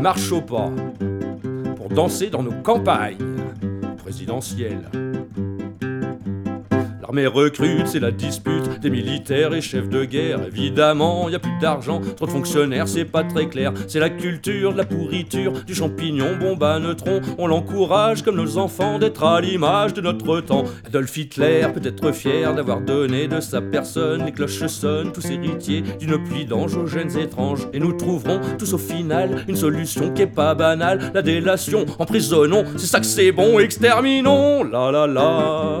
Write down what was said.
marche au pas pour danser dans nos campagnes présidentielles. L'armée recrute, c'est la dispute des militaires et chefs de guerre. Évidemment, y a plus d'argent, trop de fonctionnaires, c'est pas très clair. C'est la culture de la pourriture, du champignon bombe à neutrons. On l'encourage comme nos enfants d'être à l'image de notre temps. Adolf Hitler peut être fier d'avoir donné de sa personne. Les cloches sonnent, tous héritiers d'une pluie d'anges aux gènes étranges. Et nous trouverons tous au final une solution qui est pas banale. La délation, emprisonnons, c'est ça que c'est bon, exterminons. La la la.